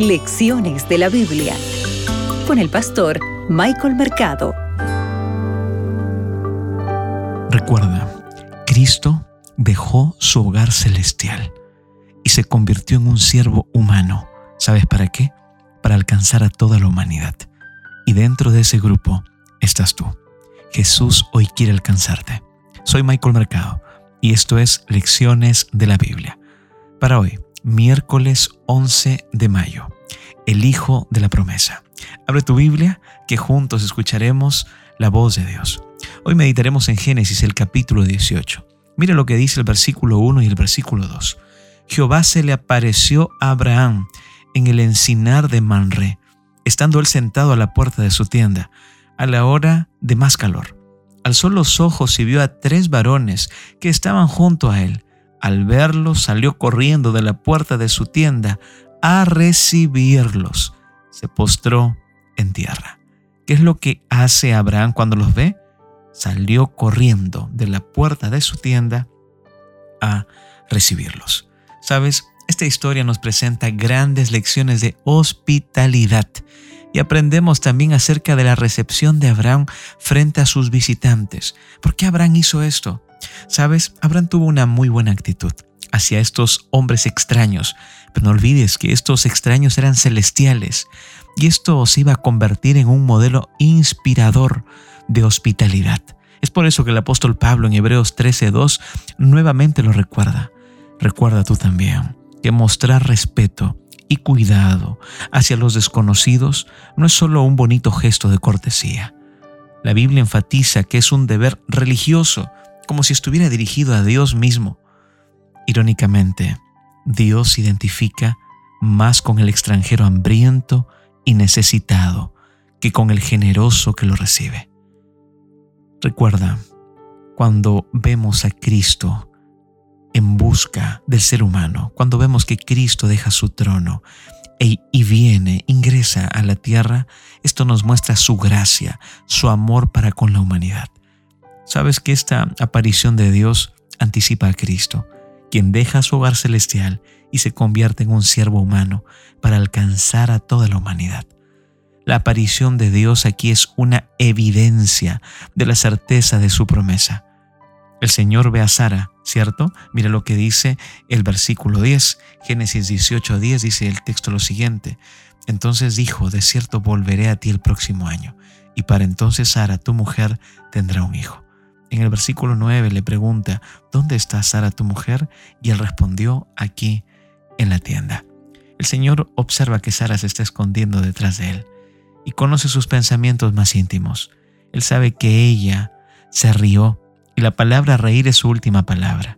Lecciones de la Biblia con el pastor Michael Mercado. Recuerda, Cristo dejó su hogar celestial y se convirtió en un siervo humano. ¿Sabes para qué? Para alcanzar a toda la humanidad. Y dentro de ese grupo estás tú. Jesús hoy quiere alcanzarte. Soy Michael Mercado y esto es Lecciones de la Biblia. Para hoy, miércoles 11 de mayo, el Hijo de la Promesa. Abre tu Biblia que juntos escucharemos la voz de Dios. Hoy meditaremos en Génesis el capítulo 18. Mira lo que dice el versículo 1 y el versículo 2. Jehová se le apareció a Abraham en el encinar de Manre, estando él sentado a la puerta de su tienda, a la hora de más calor. Alzó los ojos y vio a tres varones que estaban junto a él. Al verlos salió corriendo de la puerta de su tienda a recibirlos. Se postró en tierra. ¿Qué es lo que hace Abraham cuando los ve? Salió corriendo de la puerta de su tienda a recibirlos. Sabes, esta historia nos presenta grandes lecciones de hospitalidad y aprendemos también acerca de la recepción de Abraham frente a sus visitantes. ¿Por qué Abraham hizo esto? Sabes, Abraham tuvo una muy buena actitud hacia estos hombres extraños, pero no olvides que estos extraños eran celestiales y esto se iba a convertir en un modelo inspirador de hospitalidad. Es por eso que el apóstol Pablo en Hebreos 13:2 nuevamente lo recuerda. Recuerda tú también que mostrar respeto y cuidado hacia los desconocidos no es solo un bonito gesto de cortesía. La Biblia enfatiza que es un deber religioso, como si estuviera dirigido a Dios mismo. Irónicamente, Dios se identifica más con el extranjero hambriento y necesitado que con el generoso que lo recibe. Recuerda, cuando vemos a Cristo en busca del ser humano, cuando vemos que Cristo deja su trono e, y viene, ingresa a la tierra, esto nos muestra su gracia, su amor para con la humanidad. Sabes que esta aparición de Dios anticipa a Cristo, quien deja su hogar celestial y se convierte en un siervo humano para alcanzar a toda la humanidad. La aparición de Dios aquí es una evidencia de la certeza de su promesa. El Señor ve a Sara, ¿cierto? Mira lo que dice el versículo 10, Génesis 18, 10 dice el texto lo siguiente. Entonces dijo, de cierto volveré a ti el próximo año, y para entonces Sara, tu mujer, tendrá un hijo. En el versículo 9 le pregunta, ¿dónde está Sara tu mujer? Y él respondió, aquí, en la tienda. El Señor observa que Sara se está escondiendo detrás de él y conoce sus pensamientos más íntimos. Él sabe que ella se rió y la palabra reír es su última palabra.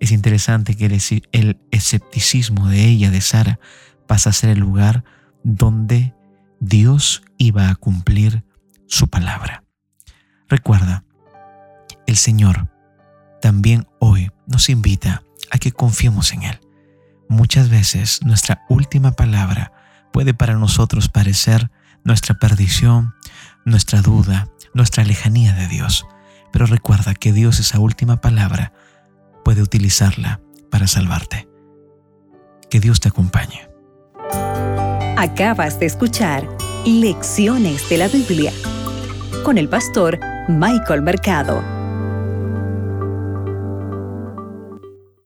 Es interesante que el escepticismo de ella, de Sara, pasa a ser el lugar donde Dios iba a cumplir su palabra. Recuerda, el Señor también hoy nos invita a que confiemos en Él. Muchas veces nuestra última palabra puede para nosotros parecer nuestra perdición, nuestra duda, nuestra lejanía de Dios. Pero recuerda que Dios esa última palabra puede utilizarla para salvarte. Que Dios te acompañe. Acabas de escuchar Lecciones de la Biblia con el pastor Michael Mercado.